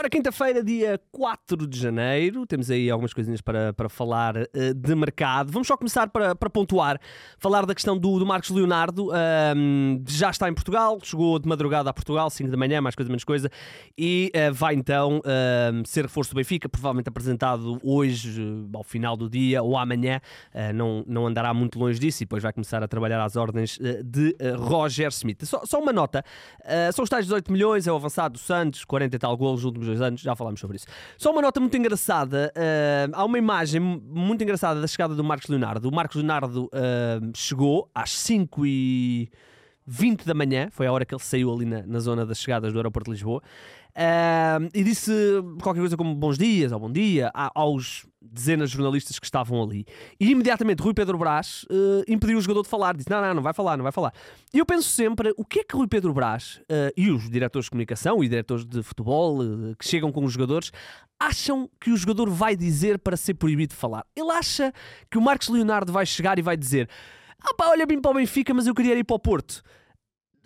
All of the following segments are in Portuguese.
Ora, quinta-feira, dia 4 de janeiro, temos aí algumas coisinhas para, para falar uh, de mercado. Vamos só começar para, para pontuar, falar da questão do, do Marcos Leonardo. Uh, já está em Portugal, chegou de madrugada a Portugal, 5 da manhã, mais coisa menos coisa, e uh, vai então ser reforço do Benfica, provavelmente apresentado hoje, ao final do dia ou amanhã. não, não andará muito longe disso e depois vai começar a trabalhar às ordens de Roger Smith. Só, só uma nota: são os tais 18 milhões, é o avançado do Santos, 40 e tal golos últimos dois anos, já falámos sobre isso. Só uma nota muito engraçada: uh, há uma imagem muito engraçada da chegada do Marcos Leonardo. O Marcos Leonardo uh, chegou às 5 e 20 da manhã, foi a hora que ele saiu ali na, na zona das chegadas do aeroporto de Lisboa. Uh, e disse qualquer coisa como bons dias ou bom dia aos dezenas de jornalistas que estavam ali. E imediatamente Rui Pedro Brás uh, impediu o jogador de falar. Disse: Não, não, não vai falar, não vai falar. E eu penso sempre: o que é que Rui Pedro Brás uh, e os diretores de comunicação e diretores de futebol uh, que chegam com os jogadores acham que o jogador vai dizer para ser proibido de falar? Ele acha que o Marcos Leonardo vai chegar e vai dizer: Ah pá, olha bem para o Benfica, mas eu queria ir para o Porto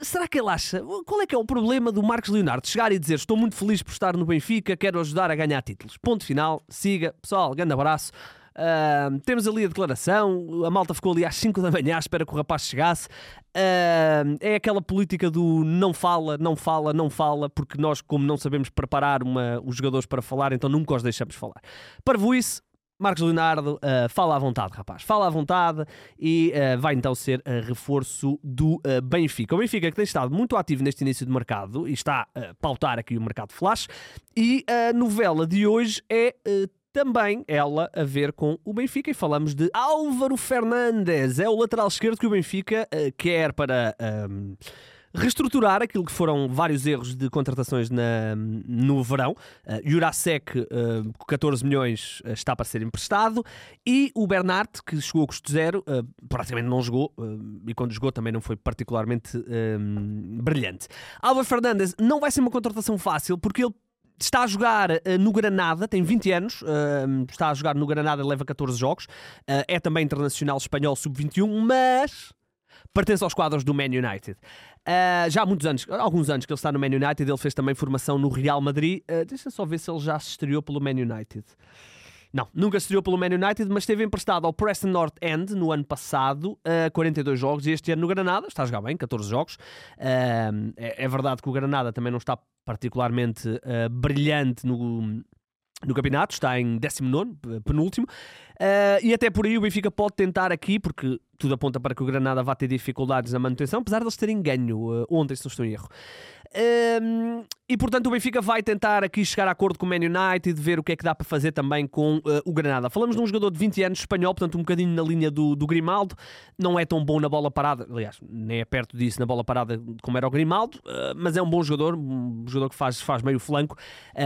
será que ele acha? Qual é que é o problema do Marcos Leonardo chegar e dizer estou muito feliz por estar no Benfica, quero ajudar a ganhar títulos? Ponto final, siga, pessoal, grande abraço. Uh, temos ali a declaração, a malta ficou ali às 5 da manhã à espera que o rapaz chegasse. Uh, é aquela política do não fala, não fala, não fala, porque nós, como não sabemos preparar uma, os jogadores para falar, então nunca os deixamos falar. Para isso, Marcos Leonardo, uh, fala à vontade, rapaz. Fala à vontade e uh, vai então ser uh, reforço do Benfica. O Benfica que tem estado muito ativo neste início de mercado e está a pautar aqui o mercado flash. E a novela de hoje é também ela a ver com o Benfica e falamos de Álvaro Fernandes. É o lateral esquerdo que o Benfica quer para reestruturar aquilo que foram vários erros de contratações na, no verão. Uh, Jurasek, uh, com 14 milhões, uh, está para ser emprestado. E o Bernard, que chegou a custo zero, uh, praticamente não jogou. e quando jogou também não foi particularmente brilhante. Álvaro Fernandes não vai ser uma contratação fácil, porque ele está a jogar uh, no Granada, tem 20 anos, uh, está a jogar no Granada, leva 14 jogos, uh, é também internacional espanhol sub-21, mas pertence aos quadros do Man United. Uh, já há muitos anos, alguns anos que ele está no Man United, ele fez também formação no Real Madrid. Uh, deixa só ver se ele já se estreou pelo Man United. Não, nunca estreou pelo Man United, mas esteve emprestado ao Preston North End no ano passado, uh, 42 jogos, e este ano no Granada, está a jogar bem, 14 jogos. Uh, é, é, verdade que o Granada também não está particularmente uh, brilhante no, no campeonato, está em 19, penúltimo. Uh, e até por aí o Benfica pode tentar aqui, porque tudo aponta para que o Granada vá ter dificuldades na manutenção, apesar de eles terem ganho uh, ontem, se não estou em erro. Uh, e portanto o Benfica vai tentar aqui chegar a acordo com o Man United, ver o que é que dá para fazer também com uh, o Granada. Falamos de um jogador de 20 anos espanhol, portanto um bocadinho na linha do, do Grimaldo, não é tão bom na bola parada, aliás, nem é perto disso na bola parada como era o Grimaldo, uh, mas é um bom jogador, um jogador que faz, faz meio flanco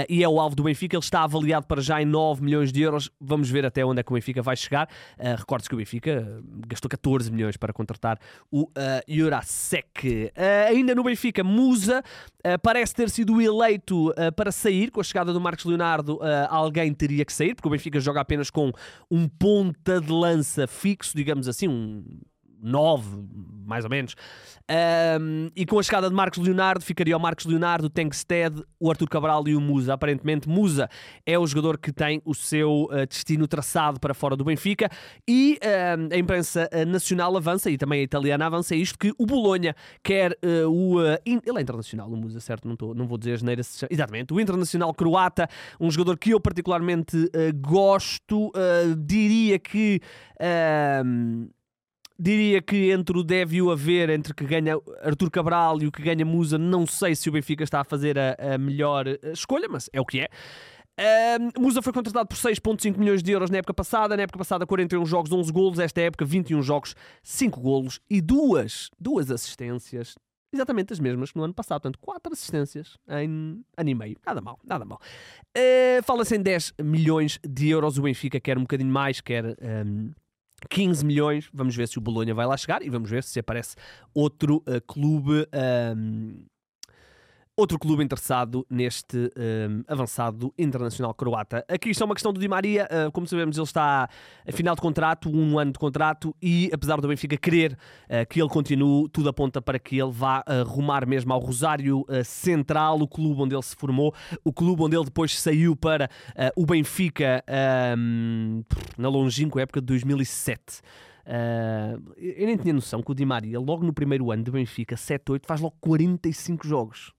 e é o alvo do Benfica. Ele está avaliado para já em 9 milhões de euros. Vamos ver até onde é que o Benfica vai chegar. Uh, Recorde-se que o Benfica gastou 14 milhões para contratar o uh, Jurasek. Uh, ainda no Benfica, Musa uh, parece ter sido eleito para sair. Com a chegada do Marcos Leonardo, alguém teria que sair, porque o Benfica joga apenas com um ponta de lança fixo, digamos assim, um 9, mais ou menos. Um, e com a chegada de Marcos Leonardo, ficaria o Marcos Leonardo, Tengsted, o Arthur Cabral e o Musa. Aparentemente, Musa é o jogador que tem o seu uh, destino traçado para fora do Benfica. E uh, a imprensa uh, nacional avança, e também a italiana avança, isto que o Bolonha quer uh, o. In... Ele é internacional, o Musa, certo? Não, tô, não vou dizer as neiras. Exatamente. O internacional croata, um jogador que eu particularmente gosto, diria que diria que entre o deve e o haver, entre que ganha Artur Cabral e o que ganha Musa, não sei se o Benfica está a fazer a, a melhor eh, escolha, mas é o que é. Musa foi contratado por 6,5 milhões de euros na época passada. Na época passada, 41 jogos, 11 golos. Esta época, 21 jogos, 5 golos e duas, duas assistências. Exatamente as mesmas que no ano passado. Portanto, 4 assistências em ano e meio. Nada mal, nada mal. Uh, Fala-se em 10 milhões de euros. O Benfica quer um bocadinho mais, quer. Um, 15 milhões, vamos ver se o Bolonha vai lá chegar e vamos ver se aparece outro uh, clube outro clube interessado neste um, avançado internacional croata. Aqui está uma questão do Di Maria, uh, como sabemos, ele está a final de contrato, um ano de contrato, e apesar do Benfica querer uh, que ele continue, tudo aponta para que ele vá uh, rumar mesmo ao Rosário Central, o clube onde ele se formou, o clube onde ele depois saiu para o Benfica um, na longínqua época de 2007. Uh, eu nem tinha noção que o Di Maria, logo no primeiro ano de Benfica, 7-8, faz logo 45 jogos.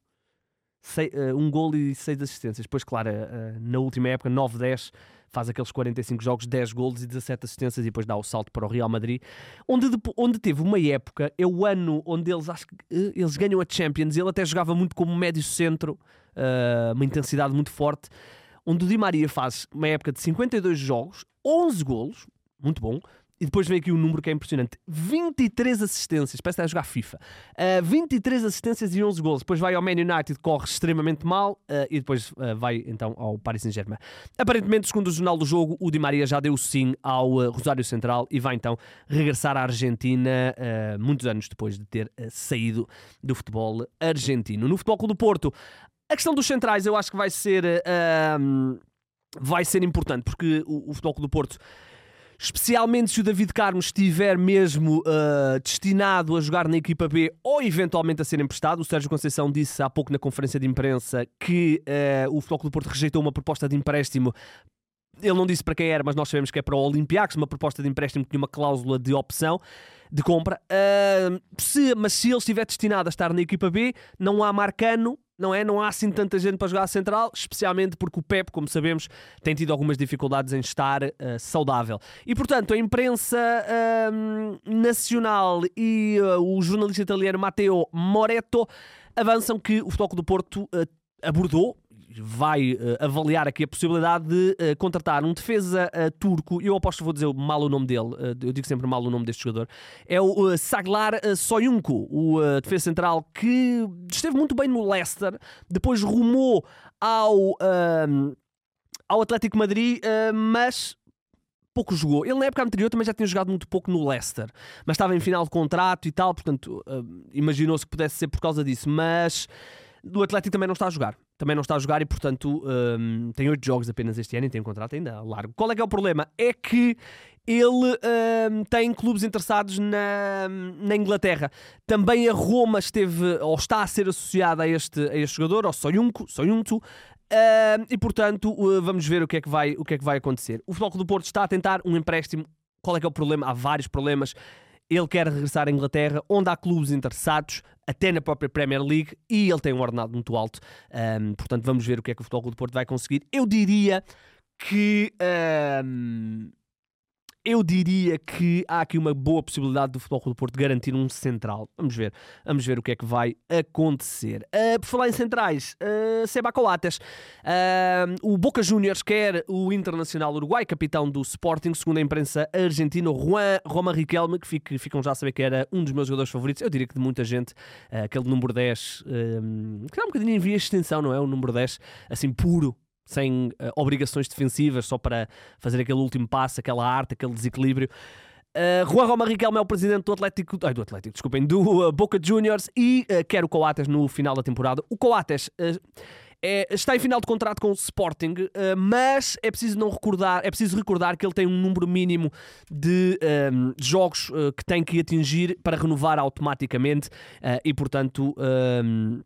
Uh, um gol e 6 assistências. Depois, claro, uh, na última época, 9-10, faz aqueles 45 jogos, 10 gols e 17 assistências e depois dá o salto para o Real Madrid, onde, onde teve uma época, é o ano onde eles acho que eles ganham a Champions, ele até jogava muito como médio centro, uma intensidade muito forte, onde o Di Maria faz uma época de 52 jogos, 11 golos, muito bom, e depois vem aqui um número que é impressionante: 23 assistências. Parece que está a jogar FIFA. Uh, ah, 23 assistências e 11 gols. Depois vai ao Man United, corre extremamente mal. Uh, e depois uh, vai então ao Paris Saint-Germain. Aparentemente, segundo o jornal do jogo, o Di Maria já deu sim ao Rosário Central e vai então regressar à Argentina muitos anos depois de ter saído do futebol argentino. No Futebol Clube do Porto, a questão dos centrais eu acho que vai ser. vai ser importante porque o, o Futebol Clube do Porto especialmente se o David Carmo estiver mesmo uh, destinado a jogar na equipa B ou eventualmente a ser emprestado. O Sérgio Conceição disse há pouco na conferência de imprensa que uh, o Futebol do Porto rejeitou uma proposta de empréstimo ele não disse para quem era, mas nós sabemos que é para o Olympiacos, uma proposta de empréstimo que tinha uma cláusula de opção de compra. Uh, se, mas se ele estiver destinado a estar na equipa B, não há Marcano não é? Não há assim tanta gente para jogar a central, especialmente porque o Pep, como sabemos, tem tido algumas dificuldades em estar uh, saudável. E portanto, a imprensa uh, nacional e uh, o jornalista italiano Matteo Moretto avançam que o Futebol do Porto eh, abordou vai uh, avaliar aqui a possibilidade de uh, contratar um defesa uh, turco, eu aposto que vou dizer mal o nome dele, eu digo sempre mal o nome deste jogador, é o Saglar Soyuncu, o defesa central que esteve muito bem no Leicester, depois rumou ao, ao Atlético Madrid, mas pouco jogou. Ele na época anterior também já tinha jogado muito pouco no Leicester, mas estava em final de contrato e tal, portanto imaginou-se que pudesse ser por causa disso, mas do Atlético também não está a jogar. Também não está a jogar e, portanto, um, tem oito jogos apenas este ano e tem um contrato ainda largo. Qual é que é o problema? É que ele um, tem clubes interessados na, na Inglaterra. Também a Roma esteve, ou está a ser associada a este, a este jogador, ao Soyuncu, Soyuncu uh, e portanto uh, vamos ver o que, é que vai, o que é que vai acontecer. O Futebol do Porto está a tentar um empréstimo. Qual é que é o problema? Há vários problemas. Ele quer regressar à Inglaterra, onde há clubes interessados, até na própria Premier League, e ele tem um ordenado muito alto. Um, portanto, vamos ver o que é que o Futebol do Porto vai conseguir. Eu diria que um, eu diria que há aqui uma boa possibilidade do Futebol Clube do Porto garantir um central. Vamos ver, vamos ver o que é que vai acontecer. Uh, por falar em centrais, uh, Seba Coates, uh, o Boca Juniors quer o Internacional Uruguai, capitão do Sporting, segundo a imprensa argentina, Juan Roma Riquelme, que fica, ficam já a saber que era um dos meus jogadores favoritos. Eu diria que de muita gente, uh, aquele número 10, que dá um bocadinho em via extensão, não é? O número 10, assim, puro sem uh, obrigações defensivas, só para fazer aquele último passo, aquela arte, aquele desequilíbrio. Uh, Juan Roma Riquelme é o presidente do Atlético, ai, do Atlético, desculpem, do uh, Boca Juniors e uh, quer o Coates no final da temporada. O Coates é, está em final de contrato com o Sporting, mas é preciso não recordar, é preciso recordar que ele tem um número mínimo de um, jogos que tem que atingir para renovar automaticamente e, portanto, um,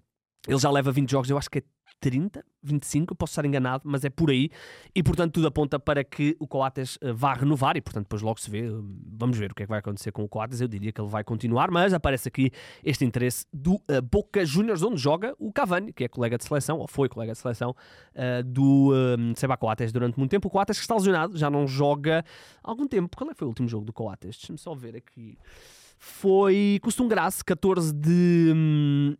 ele já leva 20 jogos, eu acho que é 30, 25, posso estar enganado, mas é por aí. E portanto tudo aponta para que o Coates uh, vá renovar e portanto depois logo se vê. Uh, vamos ver o que é que vai acontecer com o Coates. Eu diria que ele vai continuar, mas aparece aqui este interesse do uh, Boca Juniors, onde joga o Cavani, que é colega de seleção, ou foi colega de seleção do Seba Coates durante muito tempo. O Coates que está lesionado, já não joga há algum tempo. Qual é que foi o último jogo do Coates? Deixa-me só ver aqui. Foi Custom Graça, 14 de. Hum,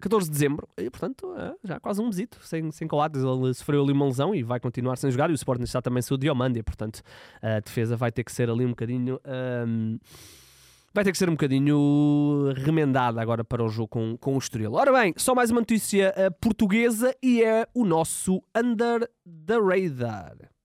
14 de dezembro, e portanto, é, já quase um mesito sem, sem Coates. Ele sofreu ali uma lesão e vai continuar sem jogar. E o Sporting está também sem o Diomândia, portanto, a defesa vai ter que ser ali um bocadinho. Um, vai ter que ser um bocadinho remendada agora para o jogo com, com o Estoril. Ora bem, só mais uma notícia uh, portuguesa e é o nosso Under the Radar.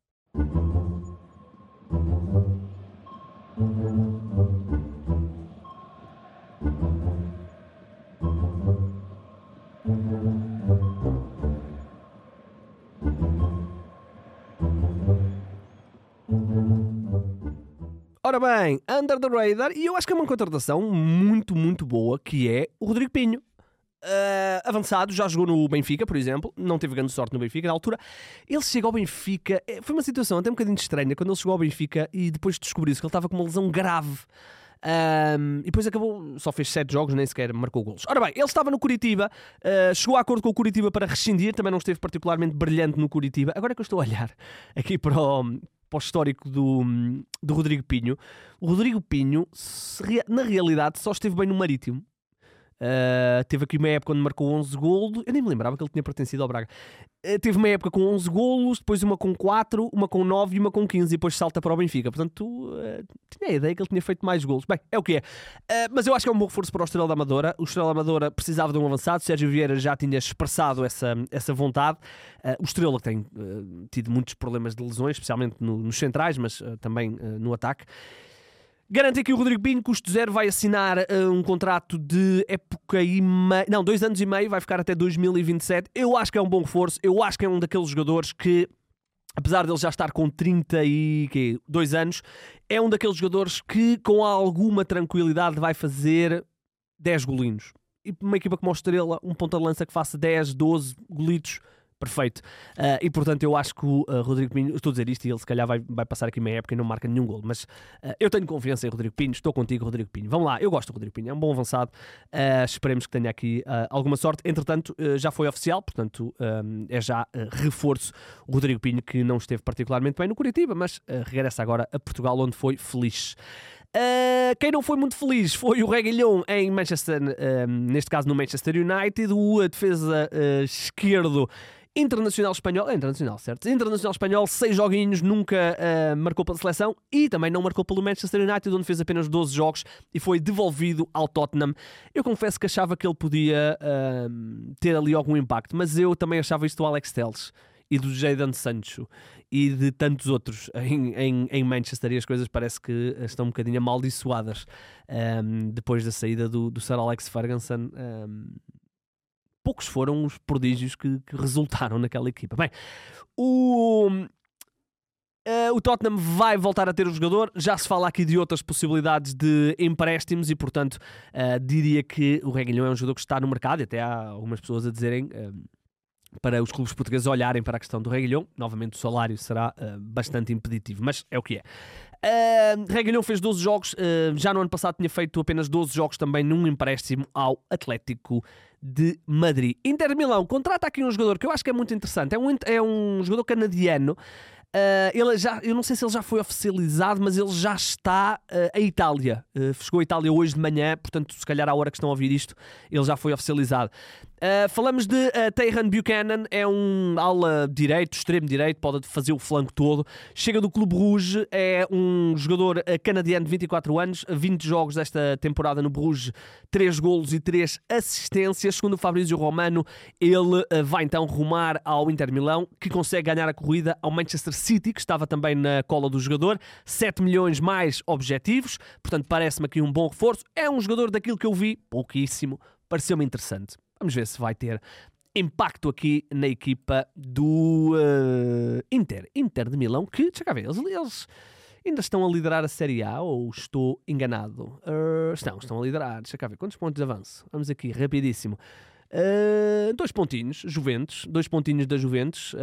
Ora bem, under the radar, e eu acho que é uma contratação muito, muito boa, que é o Rodrigo Pinho. Uh, avançado, já jogou no Benfica, por exemplo, não teve grande sorte no Benfica na altura. Ele chega ao Benfica, é, foi uma situação até um bocadinho estranha quando ele chegou ao Benfica e depois descobriu-se que ele estava com uma lesão grave. Um, e depois acabou, só fez 7 jogos, nem sequer marcou golos. Ora bem, ele estava no Curitiba, uh, chegou a acordo com o Curitiba para rescindir, também não esteve particularmente brilhante no Curitiba. Agora é que eu estou a olhar aqui para o, para o histórico do, do Rodrigo Pinho, o Rodrigo Pinho, na realidade, só esteve bem no Marítimo. Uh, teve aqui uma época onde marcou 11 golos. Eu nem me lembrava que ele tinha pertencido ao Braga. Uh, teve uma época com 11 golos, depois uma com 4, uma com 9 e uma com 15, e depois salta para o Benfica. Portanto, uh, tinha a ideia que ele tinha feito mais golos. Bem, é o que é. mas eu acho que é um bom reforço para o Estrela da Amadora. O Estrela da Amadora precisava de um avançado. Sérgio Vieira já tinha expressado essa, essa vontade. o Estrela tem tido muitos problemas de lesões, especialmente no, nos centrais, mas também no ataque. Garante que o Rodrigo Pinho, custo zero, vai assinar uh, um contrato de época e meio. Não, dois anos e meio, vai ficar até 2027. Eu acho que é um bom reforço. Eu acho que é um daqueles jogadores que, apesar dele já estar com 32 anos, é um daqueles jogadores que, com alguma tranquilidade, vai fazer 10 golinhos. E uma equipa como a Estrela, um ponta de lança que faça 10, 12 golitos perfeito. Uh, e portanto, eu acho que o uh, Rodrigo Pinho, estou a dizer isto e ele se calhar vai, vai passar aqui meia época e não marca nenhum gol, mas uh, eu tenho confiança em Rodrigo Pinho, estou contigo, Rodrigo Pinho. Vamos lá, eu gosto do Rodrigo Pinho, é um bom avançado, esperemos que tenha aqui alguma sorte. Entretanto, já foi oficial, portanto, é já reforço o Rodrigo Pinho, que não esteve particularmente bem no Curitiba, mas regressa agora a Portugal, onde foi feliz. Uh, quem não foi muito feliz foi o Reguilhão em Manchester, uh, neste caso no Manchester United, o defesa uh, esquerdo Internacional espanhol, é internacional, certo? Internacional espanhol, seis joguinhos, nunca uh, marcou pela seleção e também não marcou pelo Manchester United, onde fez apenas 12 jogos e foi devolvido ao Tottenham. Eu confesso que achava que ele podia uh, ter ali algum impacto, mas eu também achava isto do Alex Telles e do Jadon Sancho e de tantos outros em, em, em, Manchester e as coisas parece que estão um bocadinho amaldiçoadas um, ehm, depois da saída do, do Sir Alex Ferguson. Um, ehm, poucos foram os prodígios que, que resultaram naquela equipa. Bem, o, Uh, o Tottenham vai voltar a ter o jogador. Já se fala aqui de outras possibilidades de empréstimos e, portanto, uh, diria que o Reguilhão é um jogador que está no mercado. E até há algumas pessoas a dizerem uh, para os clubes portugueses olharem para a questão do Reguilhão. Novamente, o salário será bastante impeditivo, mas é o que é. Uh, Reguilhão fez 12 jogos, já no ano passado tinha feito apenas 12 jogos também num empréstimo ao Atlético de Madrid. Inter Milão contrata aqui um jogador que eu acho que é muito interessante. É um, é um jogador canadiano. Uh, ele já, eu não sei se ele já foi oficializado, mas ele já está uh, em Itália. Uh, chegou à Itália hoje de manhã, portanto, se calhar à hora que estão a ouvir isto, ele já foi oficializado. Uh, falamos de uh, Buchanan, é um ala direito, extremo direito, pode fazer o flanco todo. Chega do Clube Rouge, é um jogador uh, canadiano de 24 anos, 20 jogos desta temporada no Bruges, 3 golos e 3 assistências. Segundo o Fabrício Romano, ele vai então rumar ao Inter Milão, que consegue ganhar a corrida ao Manchester City, que estava também na cola do jogador. 7 milhões mais objetivos, portanto parece-me aqui um bom reforço. É um jogador daquilo que eu vi, pouquíssimo, pareceu-me interessante. Vamos ver se vai ter impacto aqui na equipa do uh, Inter. Inter de Milão, que, deixa cá ver, eles, eles, ainda estão a liderar a Série A ou estou enganado? Uh, estão, estão a liderar. Deixa cá ver, quantos pontos de avanço? Vamos aqui, rapidíssimo. Uh, dois pontinhos, Juventus, dois pontinhos da Juventus.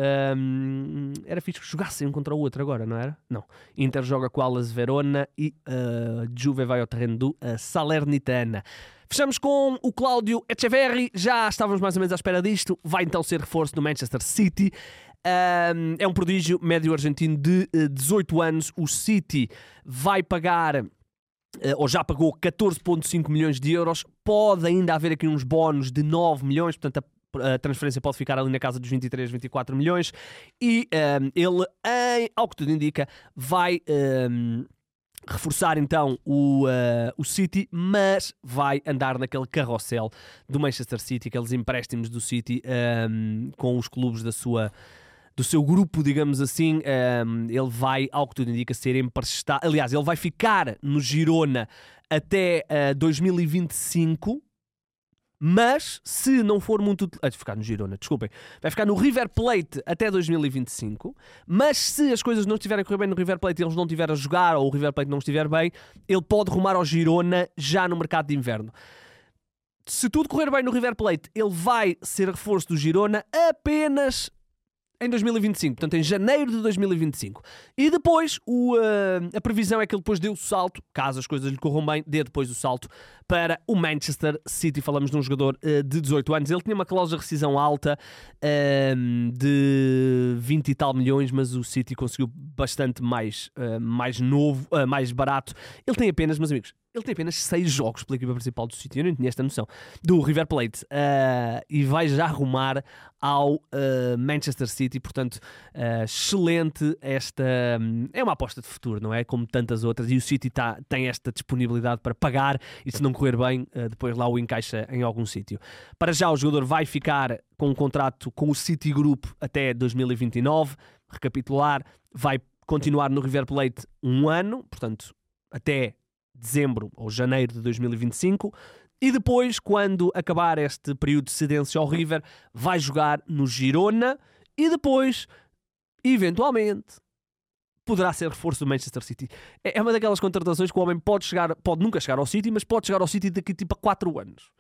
Era fixe que jogassem um contra o outro agora, não era? Não. Inter joga com Alas Verona e uh, Juve vai ao terreno do uh, Salernitana. Fechamos com o Cláudio Echeverri, já estávamos mais ou menos à espera disto, vai então ser reforço do Manchester City. Um, é um prodígio médio argentino de 18 uh, anos. O City vai pagar ou já pagou 14,5 milhões de euros. Pode ainda haver aqui uns bónus de 9 milhões, portanto a, transferência pode ficar ali na casa dos 23, 24 milhões. E um, ele, em, ao que tudo indica, vai. Um, reforçar então o, uh, o City, mas vai andar naquele carrossel do Manchester City, aqueles empréstimos do City um, ehm, com os clubes da sua do seu grupo, digamos assim, um, ehm, ele vai, ao que tudo indica, ser emprestado. Aliás, ele vai ficar no Girona até uh, eh, 2025 Mas, se não for muito. Vai ficar no Girona, desculpem. Vai ficar no River Plate até 2025. Mas, se as coisas não estiverem a correr bem no River Plate e eles não estiverem a jogar ou o River Plate não estiver bem, ele pode rumar ao Girona já no mercado de inverno. Se tudo correr bem no River Plate, ele vai ser reforço do Girona apenas em 2025, portanto em janeiro de 2025. E depois o, uh, a previsão é que ele depois dê o salto, caso as coisas lhe corram bem, dê depois o salto para o Manchester City. Falamos de um jogador uh, de 18 anos. Ele tinha uma cláusula de rescisão alta uh, de 20 e tal milhões, mas o City conseguiu bastante mais, mais novo, mais barato. Ele tem apenas, meus amigos, ele tem apenas 6 jogos pela equipa principal do City, eu não tinha esta noção, do River Plate, uh, e vai já arrumar ao uh, Manchester City, portanto, uh, excelente esta. Um, é uma aposta de futuro, não é? Como tantas outras, e o City tá, tem esta disponibilidade para pagar, e se não correr bem, depois lá o encaixa em algum sítio. Para já, o jogador vai ficar com um contrato com o City Group até 2029, recapitular, vai continuar no River Plate um ano, portanto, até dezembro ou janeiro de 2025. E depois, quando acabar este período de cedência ao River, vai jogar no Girona e depois, eventualmente, poderá ser reforço do Manchester City. É, é uma daquelas contratações que o homem pode chegar, pode nunca chegar ao City, mas pode chegar ao City daqui tipo a 4 anos.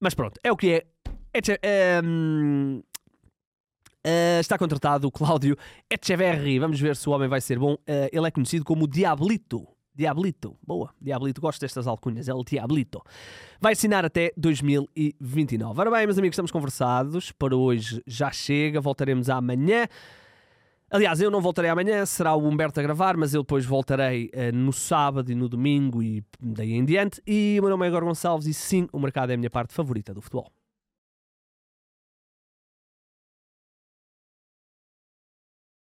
Mas pronto, é o que é. é, é Uh, está contratado o Cláudio Echeverri. Vamos ver se o homem vai ser bom. Uh, ele é conhecido como o Diablito. Diablito, boa, Diablito, gosto destas alcunhas, o Diablito. Vai assinar até 2029. Ora bem, meus amigos, estamos conversados. Para hoje já chega, voltaremos amanhã. Aliás, eu não voltarei amanhã, será o Humberto a gravar, mas eu depois voltarei uh, no sábado e no domingo e daí em diante. E o meu nome é Igor Gonçalves e sim, o mercado é a minha parte favorita do futebol.